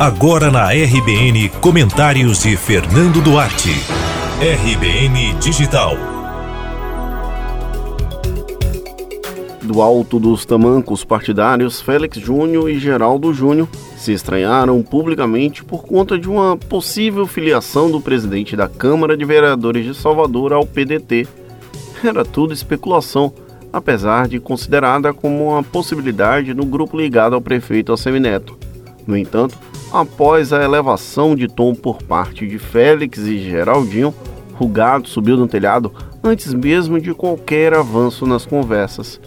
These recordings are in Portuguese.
Agora na RBN, comentários de Fernando Duarte. RBN Digital. Do alto dos tamancos partidários, Félix Júnior e Geraldo Júnior se estranharam publicamente por conta de uma possível filiação do presidente da Câmara de Vereadores de Salvador ao PDT. Era tudo especulação, apesar de considerada como uma possibilidade no grupo ligado ao prefeito Assemineto. No entanto, após a elevação de tom por parte de Félix e Geraldinho, o gato subiu no telhado antes mesmo de qualquer avanço nas conversas.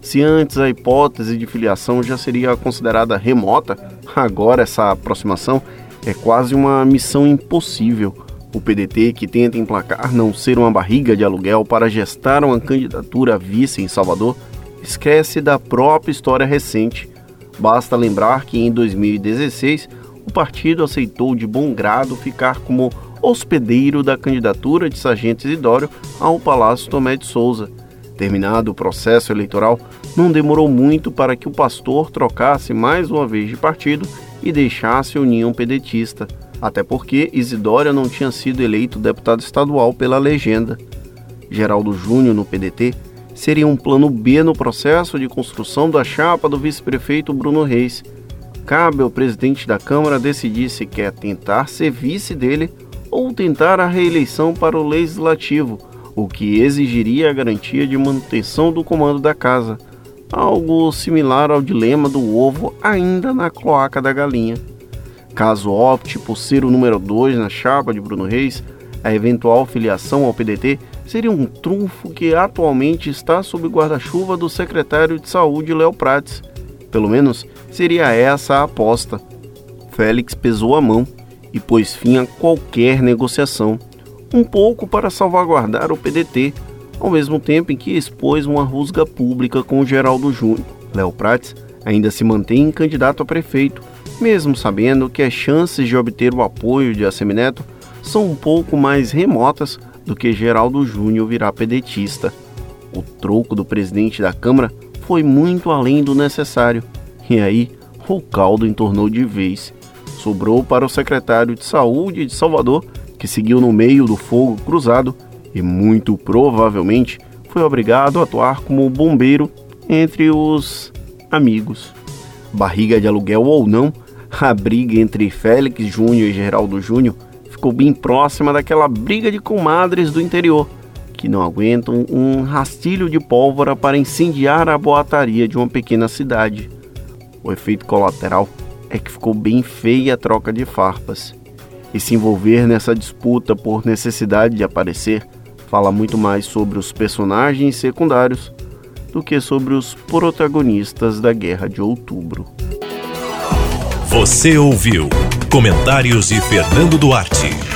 Se antes a hipótese de filiação já seria considerada remota, agora essa aproximação é quase uma missão impossível. O PDT, que tenta emplacar não ser uma barriga de aluguel para gestar uma candidatura a vice em Salvador, esquece da própria história recente. Basta lembrar que em 2016 o partido aceitou de bom grado ficar como hospedeiro da candidatura de Sargento Isidório ao Palácio Tomé de Souza. Terminado o processo eleitoral, não demorou muito para que o pastor trocasse mais uma vez de partido e deixasse o ninho pedetista, até porque Isidório não tinha sido eleito deputado estadual pela legenda. Geraldo Júnior no PDT seria um plano B no processo de construção da chapa do vice-prefeito Bruno Reis, cabe ao presidente da Câmara decidir se quer tentar ser vice dele ou tentar a reeleição para o legislativo, o que exigiria a garantia de manutenção do comando da casa, algo similar ao dilema do ovo ainda na cloaca da galinha. Caso opte por ser o número 2 na chapa de Bruno Reis, a eventual filiação ao PDT seria um trunfo que atualmente está sob guarda-chuva do secretário de Saúde Léo Prates. Pelo menos seria essa a aposta. Félix pesou a mão e pôs fim a qualquer negociação, um pouco para salvaguardar o PDT, ao mesmo tempo em que expôs uma rusga pública com Geraldo Júnior. Léo Prates ainda se mantém candidato a prefeito, mesmo sabendo que as chances de obter o apoio de Assemineto são um pouco mais remotas do que Geraldo Júnior virar pedetista. O troco do presidente da Câmara foi muito além do necessário e aí, o caldo entornou de vez. Sobrou para o secretário de Saúde de Salvador, que seguiu no meio do fogo cruzado e muito provavelmente foi obrigado a atuar como bombeiro entre os amigos. Barriga de aluguel ou não, a briga entre Félix Júnior e Geraldo Júnior ficou bem próxima daquela briga de comadres do interior, que não aguentam um rastilho de pólvora para incendiar a boataria de uma pequena cidade. O efeito colateral é que ficou bem feia a troca de farpas. E se envolver nessa disputa por necessidade de aparecer fala muito mais sobre os personagens secundários do que sobre os protagonistas da Guerra de Outubro. Você ouviu Comentários de Fernando Duarte.